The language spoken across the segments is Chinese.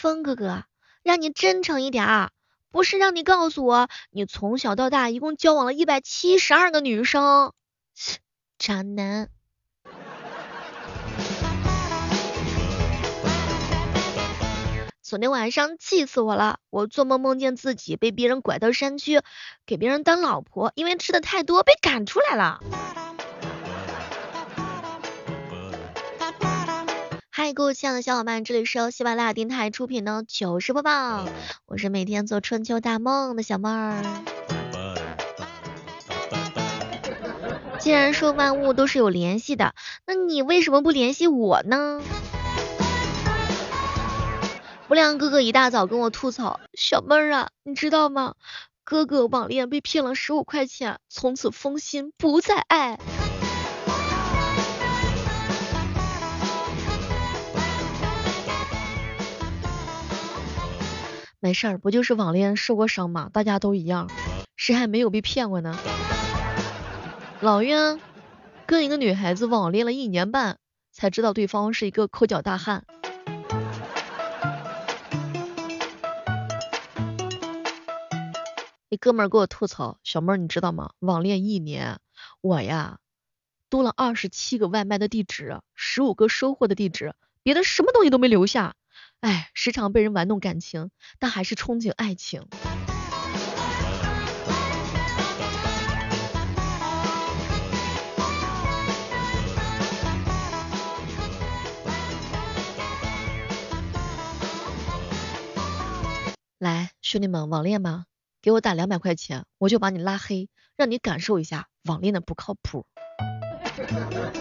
风哥哥，让你真诚一点儿，不是让你告诉我你从小到大一共交往了一百七十二个女生，渣男。昨天晚上气死我了，我做梦梦见自己被别人拐到山区，给别人当老婆，因为吃的太多被赶出来了。嗨，各位亲爱的小伙伴，这里是由喜马拉雅电台出品的糗事播报，我是每天做春秋大梦的小妹儿。既然说万物都是有联系的，那你为什么不联系我呢？不良哥哥一大早跟我吐槽，小妹儿啊，你知道吗？哥哥网恋被骗了十五块钱，从此封心不再爱。没事儿，不就是网恋受过伤吗？大家都一样，谁还没有被骗过呢？老冤跟一个女孩子网恋了一年半，才知道对方是一个抠脚大汉。一哥们儿给我吐槽，小妹儿你知道吗？网恋一年，我呀多了二十七个外卖的地址，十五个收货的地址，别的什么东西都没留下。哎，时常被人玩弄感情，但还是憧憬爱情。来，兄弟们，网恋吗？给我打两百块钱，我就把你拉黑，让你感受一下网恋的不靠谱。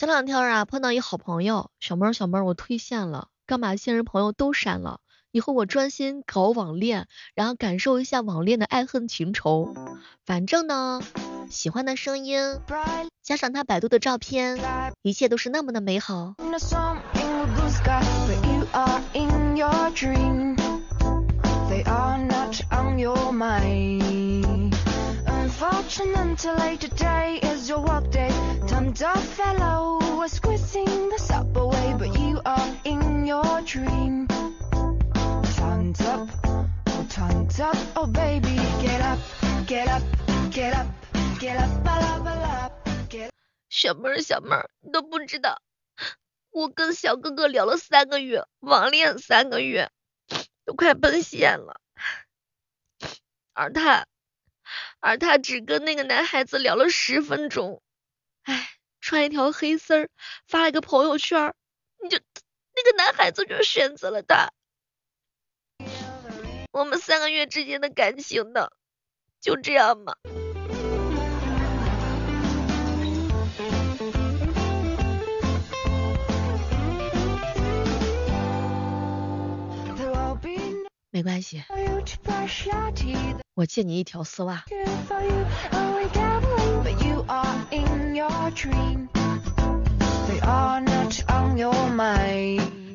前两天啊，碰到一好朋友，小妹儿小妹儿，我退线了，干把现实朋友都删了，以后我专心搞网恋，然后感受一下网恋的爱恨情仇。反正呢。喜欢的声音，加上他百度的照片，一切都是那么的美好。So until later today is your work day 小妹儿，小妹儿，你都不知道，我跟小哥哥聊了三个月，网恋三个月，都快奔现了，而他，而他只跟那个男孩子聊了十分钟，哎，穿一条黑丝儿，发了个朋友圈，你就那个男孩子就选择了他，我们三个月之间的感情呢，就这样吗。没关系，我借你一条丝袜。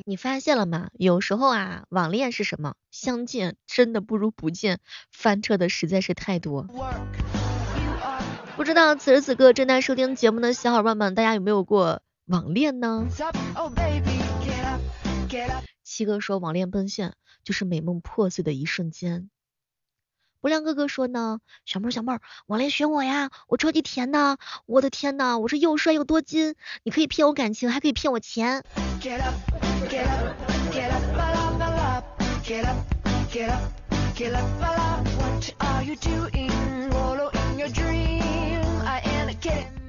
你发现了吗？有时候啊，网恋是什么？相见真的不如不见，翻车的实在是太多。不知道此时此刻正在收听节目的小伙伴们，大家有没有过网恋呢？七哥说网恋奔现。就是美梦破碎的一瞬间。不亮哥哥说呢，小妹儿小妹儿，网恋选我呀，我超级甜的，我的天呐，我是又帅又多金，你可以骗我感情，还可以骗我钱。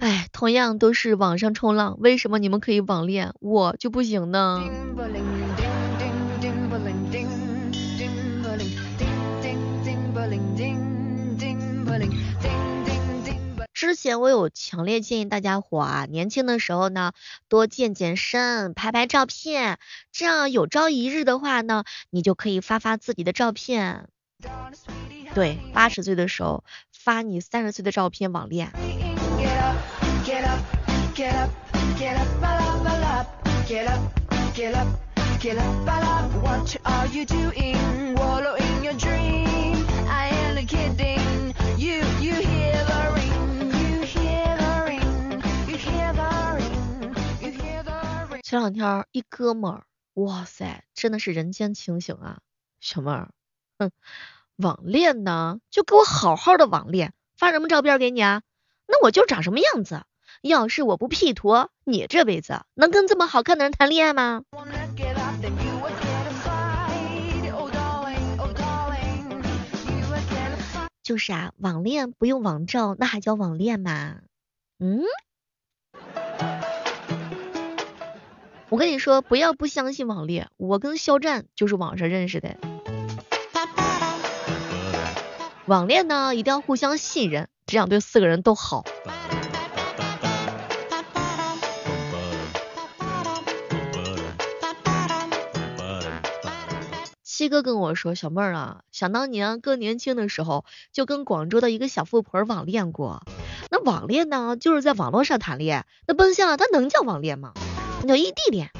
哎，同样都是网上冲浪，为什么你们可以网恋，我就不行呢？之前我有强烈建议大家伙啊，年轻的时候呢，多健健身，拍拍照片，这样有朝一日的话呢，你就可以发发自己的照片。对，八十岁的时候发你三十岁的照片网恋。前两天一哥们儿，哇塞，真的是人间清醒啊！小妹儿，哼，网恋呢，就给我好好的网恋，发什么照片给你啊？那我就长什么样子？要是我不 P 图，你这辈子能跟这么好看的人谈恋爱吗？就是啊，网恋不用网照，那还叫网恋吗？嗯？我跟你说，不要不相信网恋，我跟肖战就是网上认识的。网恋呢，一定要互相信任，这样对四个人都好。七哥跟我说，小妹儿啊，想当年哥年轻的时候，就跟广州的一个小富婆网恋过。那网恋呢，就是在网络上谈恋爱，那奔现了，它能叫网恋吗？叫异地恋。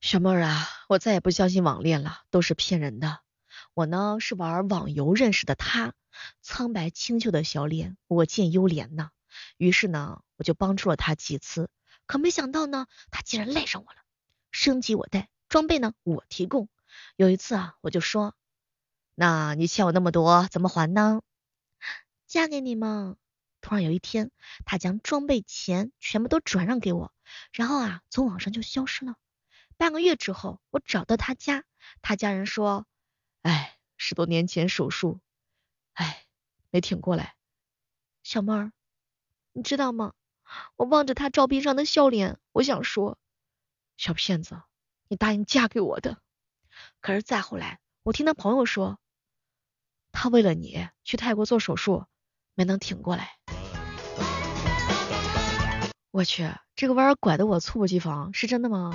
小妹儿啊，我再也不相信网恋了，都是骗人的。我呢是玩网游认识的他，苍白清秀的小脸，我见犹怜呐。于是呢，我就帮助了他几次，可没想到呢，他竟然赖上我了。升级我带，装备呢我提供。有一次啊，我就说，那你欠我那么多，怎么还呢？嫁给你嘛。突然有一天，他将装备钱全部都转让给我，然后啊，从网上就消失了。半个月之后，我找到他家，他家人说：“哎，十多年前手术，哎，没挺过来。”小妹儿，你知道吗？我望着他照片上的笑脸，我想说，小骗子，你答应嫁给我的。可是再后来，我听他朋友说，他为了你去泰国做手术，没能挺过来。我去，这个弯拐的我猝不及防，是真的吗？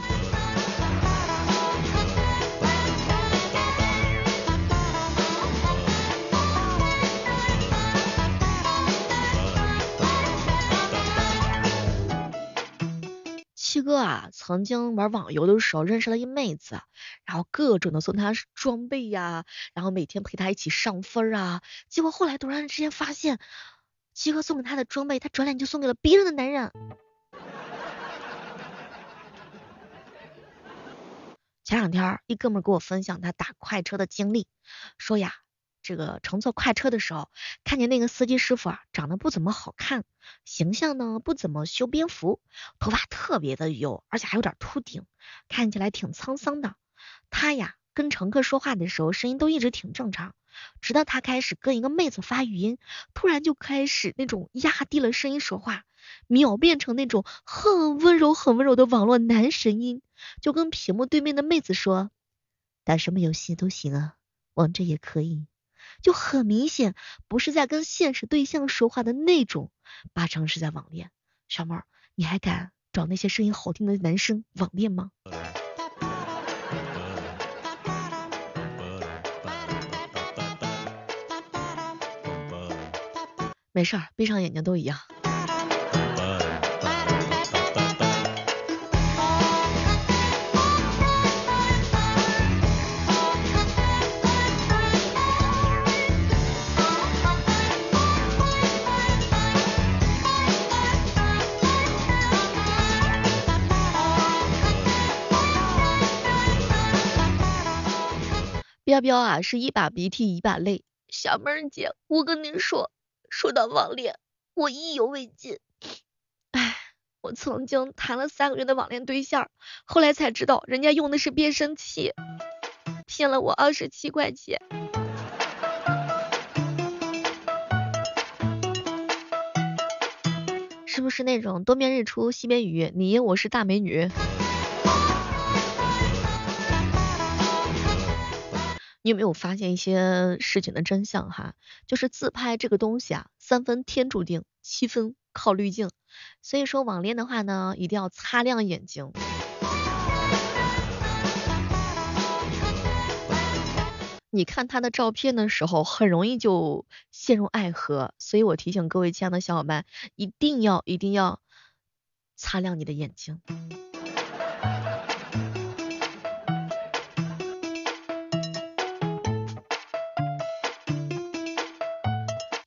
哥啊，曾经玩网游的时候认识了一妹子，然后各种的送她装备呀，然后每天陪她一起上分啊。结果后来突然之间发现，七哥送给她的装备，她转脸就送给了别人的男人。前两天一哥们给我分享他打快车的经历，说呀。这个乘坐快车的时候，看见那个司机师傅啊，长得不怎么好看，形象呢不怎么修边幅，头发特别的油，而且还有点秃顶，看起来挺沧桑的。他呀跟乘客说话的时候，声音都一直挺正常，直到他开始跟一个妹子发语音，突然就开始那种压低了声音说话，秒变成那种很温柔很温柔的网络男神音，就跟屏幕对面的妹子说，打什么游戏都行啊，王者也可以。就很明显不是在跟现实对象说话的那种，八成是在网恋。小妹儿，你还敢找那些声音好听的男生网恋吗？没事儿，闭上眼睛都一样。彪彪啊，是一把鼻涕一把泪。小妹儿姐，我跟您说，说到网恋，我意犹未尽。唉，我曾经谈了三个月的网恋对象，后来才知道人家用的是变声器，骗了我二十七块钱。是不是那种东边日出西边雨，你我是大美女？你有没有发现一些事情的真相哈？就是自拍这个东西啊，三分天注定，七分靠滤镜。所以说网恋的话呢，一定要擦亮眼睛。你看他的照片的时候，很容易就陷入爱河，所以我提醒各位亲爱的小伙伴，一定要一定要擦亮你的眼睛。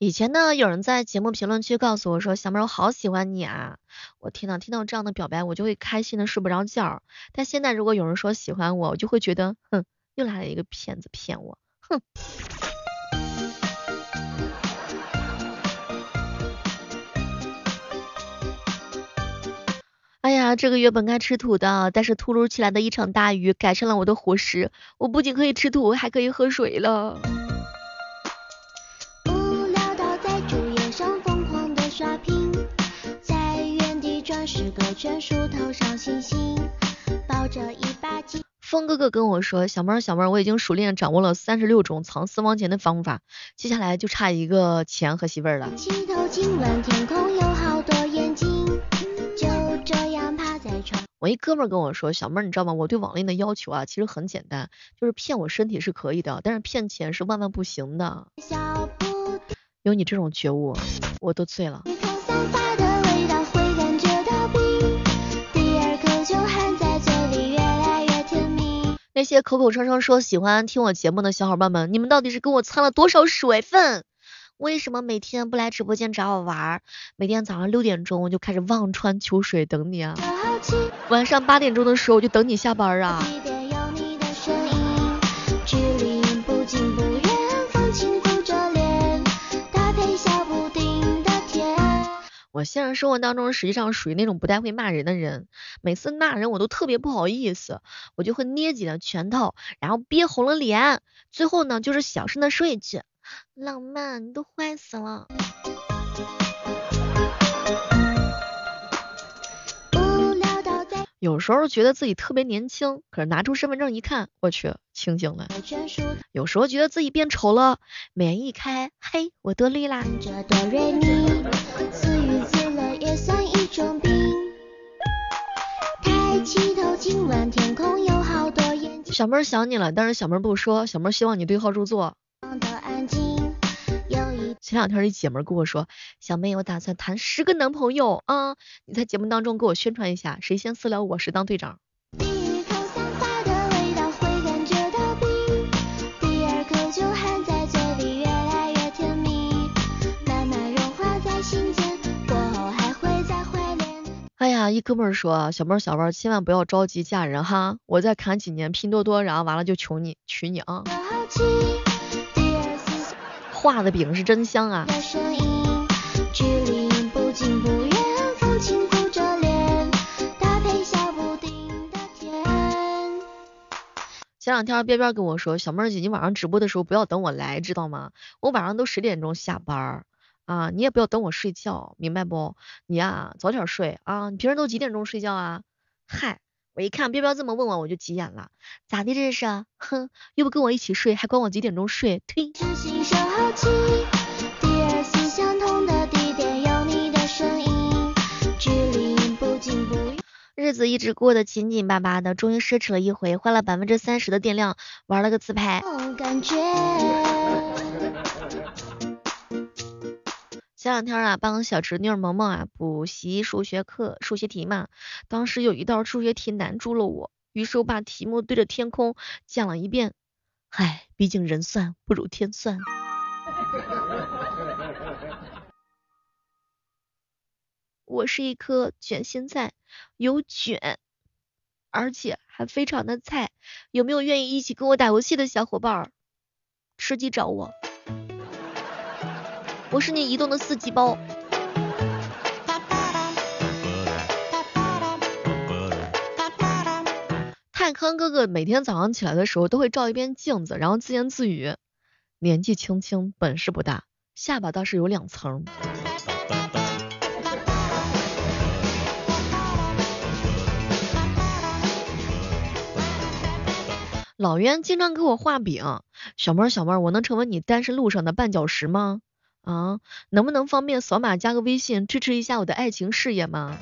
以前呢，有人在节目评论区告诉我说，小妹我好喜欢你啊！我天呐，听到这样的表白，我就会开心的睡不着觉。但现在如果有人说喜欢我，我就会觉得，哼，又来了一个骗子骗我，哼。哎呀，这个月本该吃土的，但是突如其来的一场大雨改善了我的伙食，我不仅可以吃土，还可以喝水了。风哥哥跟我说，小妹儿小妹儿，我已经熟练掌握了三十六种藏私房钱的方法，接下来就差一个钱和媳妇儿了。我一哥们儿跟我说，小妹儿你知道吗？我对网恋的要求啊，其实很简单，就是骗我身体是可以的，但是骗钱是万万不行的。有你这种觉悟，我都醉了。那些口口声声说喜欢听我节目的小伙伴们，你们到底是跟我蹭了多少水分？为什么每天不来直播间找我玩？每天早上六点钟我就开始望穿秋水等你啊，晚上八点钟的时候我就等你下班啊。现实生活当中实际上属于那种不太会骂人的人，每次骂人我都特别不好意思，我就会捏紧了拳头，然后憋红了脸，最后呢就是小声的说一句，浪漫，你都坏死了。有时候觉得自己特别年轻，可是拿出身份证一看，我去，清醒了。有时候觉得自己变丑了，美颜一开，嘿，我多绿啦。小妹儿想你了，但是小妹儿不说，小妹儿希望你对号入座。前两天一姐们跟我说，小妹，我打算谈十个男朋友啊，你在节目当中给我宣传一下，谁先私聊我，谁当队长。一哥们儿说，小妹儿小妹儿千万不要着急嫁人哈，我再砍几年拼多多，然后完了就求你娶你啊。画的饼是真香啊！前两天边边跟我说，小妹儿姐，你晚上直播的时候不要等我来，知道吗？我晚上都十点钟下班啊，你也不要等我睡觉，明白不？你呀，早点睡啊！你平时都几点钟睡觉啊？嗨，我一看彪彪这么问我，我就急眼了，咋的这是？哼，又不跟我一起睡，还管我几点钟睡？呸！日子一直过得紧紧巴巴的，终于奢侈了一回，花了百分之三十的电量玩了个自拍。前两天啊，帮小侄女萌萌啊补习数学课数学题嘛，当时有一道数学题难住了我，于是我把题目对着天空讲了一遍。唉，毕竟人算不如天算。我是一颗卷心菜，有卷，而且还非常的菜。有没有愿意一起跟我打游戏的小伙伴？吃鸡找我，我是你移动的四季包。泰康哥哥每天早上起来的时候都会照一遍镜子，然后自言自语：年纪轻轻，本事不大，下巴倒是有两层。老袁经常给我画饼，小妹儿小妹儿，我能成为你单身路上的绊脚石吗？啊，能不能方便扫码加个微信支持一下我的爱情事业吗？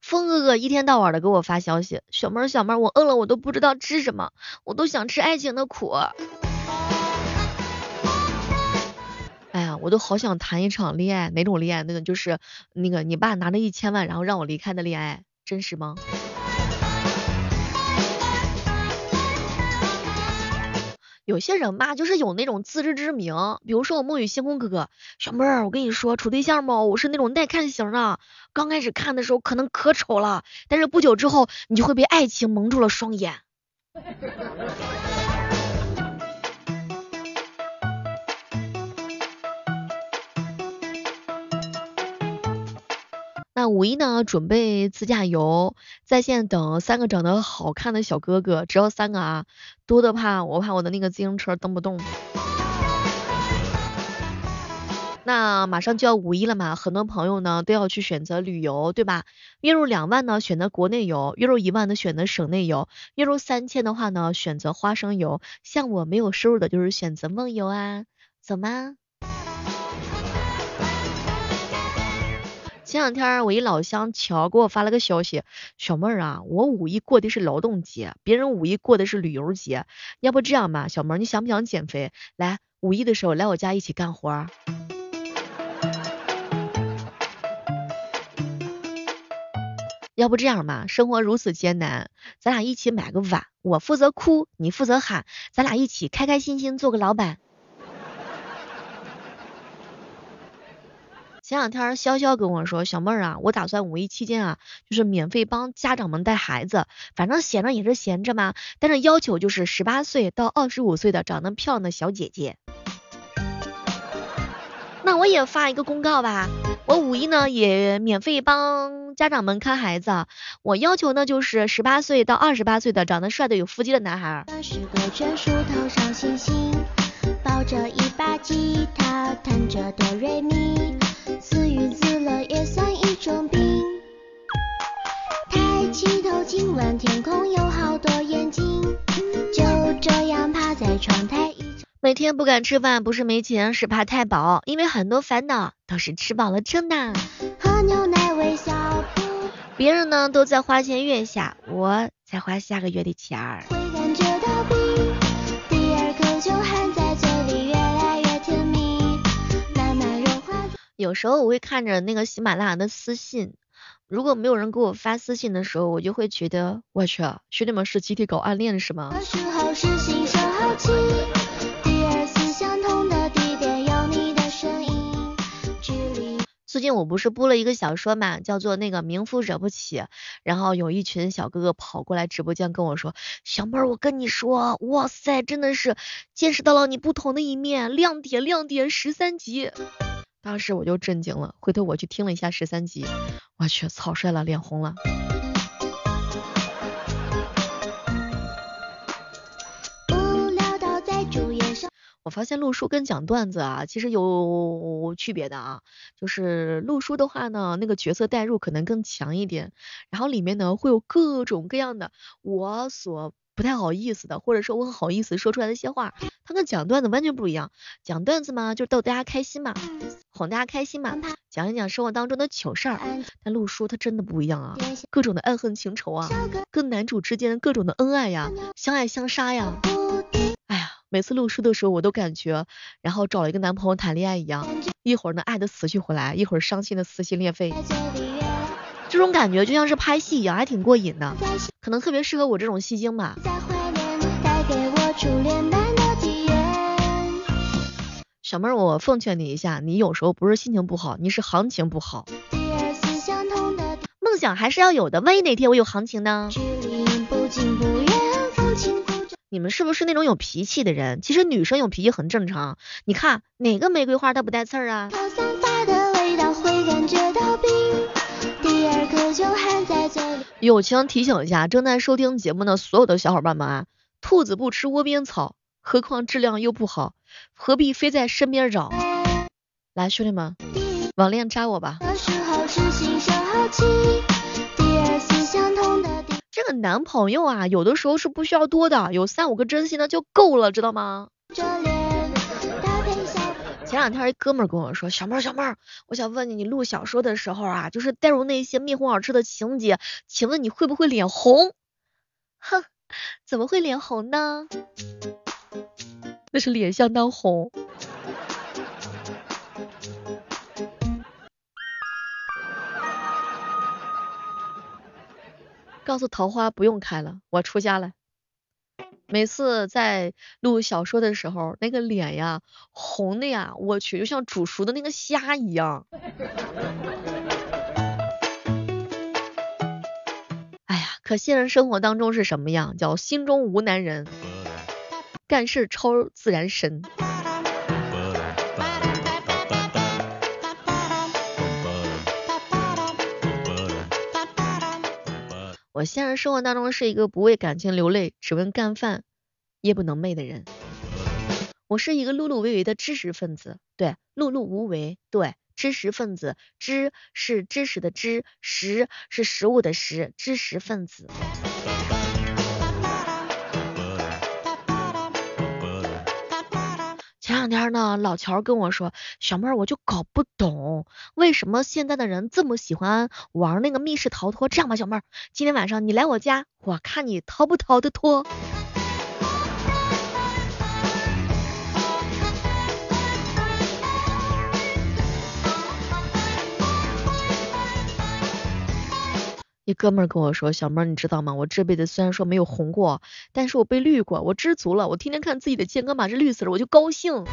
风哥哥一天到晚的给我发消息，小妹儿小妹儿，我饿了我都不知道吃什么，我都想吃爱情的苦。哎呀，我都好想谈一场恋爱，哪种恋爱？那个就是那个你爸拿着一千万然后让我离开的恋爱，真实吗？有些人吧，就是有那种自知之明，比如说我梦雨星空哥哥，小妹儿，我跟你说处对象吗，我是那种耐看型的，刚开始看的时候可能可丑了，但是不久之后你就会被爱情蒙住了双眼。那五一呢，准备自驾游，在线等三个长得好看的小哥哥，只要三个啊，多的怕我怕我的那个自行车蹬不动。那马上就要五一了嘛，很多朋友呢都要去选择旅游，对吧？月入两万呢，选择国内游；月入一万呢选择省内游；月入三千的话呢，选择花生油。像我没有收入的，就是选择梦游啊，走吗？前两天我一老乡乔给我发了个消息，小妹儿啊，我五一过的是劳动节，别人五一过的是旅游节，要不这样吧，小妹儿你想不想减肥？来五一的时候来我家一起干活。要不这样吧，生活如此艰难，咱俩一起买个碗，我负责哭，你负责喊，咱俩一起开开心心做个老板。前两天潇潇跟我说，小妹儿啊，我打算五一期间啊，就是免费帮家长们带孩子，反正闲着也是闲着嘛，但是要求就是十八岁到二十五岁的长得漂亮的小姐姐。那我也发一个公告吧，我五一呢也免费帮家长们看孩子，我要求呢就是十八岁到二十八岁的长得帅的有腹肌的男孩。抱着一把吉他，弹着哆瑞咪。自娱自乐也算一种病。抬起头，今晚天空有好多眼睛。就这样趴在窗台。每天不敢吃饭，不是没钱，是怕太饱。因为很多烦恼都是吃饱了撑的。喝牛奶微笑。别人呢都在花前月下，我在花下个月的钱儿。有时候我会看着那个喜马拉雅的私信，如果没有人给我发私信的时候，我就会觉得我去，兄弟们是集体搞暗恋是吗？最近我不是播了一个小说嘛，叫做那个名夫惹不起，然后有一群小哥哥跑过来直播间跟我说，小妹儿我跟你说，哇塞，真的是见识到了你不同的一面，亮点亮点十三集。当时我就震惊了，回头我去听了一下十三集，我去，草率了，脸红了。我发现录书跟讲段子啊，其实有区别的啊。就是录书的话呢，那个角色代入可能更强一点，然后里面呢会有各种各样的我所。不太好意思的，或者说我很好意思说出来的一些话，他跟讲段子完全不一样。讲段子嘛，就是逗大家开心嘛，哄大家开心嘛，讲一讲生活当中的糗事儿。但陆叔他真的不一样啊，各种的爱恨情仇啊，跟男主之间各种的恩爱呀，相爱相杀呀。哎呀，每次录书的时候，我都感觉，然后找了一个男朋友谈恋爱一样，一会儿呢爱的死去活来，一会儿伤心的撕心裂肺。这种感觉就像是拍戏一样，还挺过瘾的，可能特别适合我这种戏精吧。小妹儿，我奉劝你一下，你有时候不是心情不好，你是行情不好。梦想还是要有的，万一哪天我有行情呢？你们是不是那种有脾气的人？其实女生有脾气很正常。你看哪个玫瑰花它不带刺儿啊？友情提醒一下，正在收听节目的所有的小伙伴们啊，兔子不吃窝边草，何况质量又不好，何必非在身边找？来，兄弟们，网恋扎我吧。这个男朋友啊，有的时候是不需要多的，有三五个真心的就够了，知道吗？前两天一哥们跟我说，小妹儿小妹儿，我想问你，你录小说的时候啊，就是带入那些面红耳赤的情节，请问你会不会脸红？哼，怎么会脸红呢？那是脸相当红。告诉桃花不用开了，我出家了。每次在录小说的时候，那个脸呀红的呀，我去，就像煮熟的那个虾一样。哎呀，可现实生活当中是什么样？叫心中无男人，干事超自然神。我现实生活当中是一个不为感情流泪，只问干饭夜不能寐的人。我是一个碌碌无为的知识分子，对，碌碌无为，对，知识分子，知是知识的知，识是食物的食，知识分子。两天呢，老乔跟我说，小妹儿，我就搞不懂，为什么现在的人这么喜欢玩那个密室逃脱？这样吧，小妹儿，今天晚上你来我家，我看你逃不逃得脱。一哥们儿跟我说，小妹儿你知道吗？我这辈子虽然说没有红过，但是我被绿过，我知足了。我天天看自己的健康码是绿色的，我就高兴。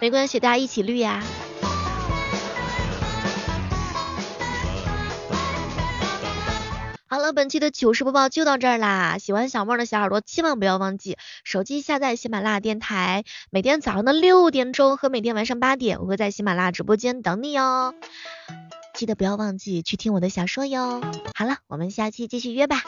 没关系，大家一起绿呀。好了，本期的糗事播报就到这儿啦。喜欢小妹儿的小耳朵，千万不要忘记手机下载喜马拉雅电台，每天早上的六点钟和每天晚上八点，我会在喜马拉雅直播间等你哦。记得不要忘记去听我的小说哟。好了，我们下期继续约吧。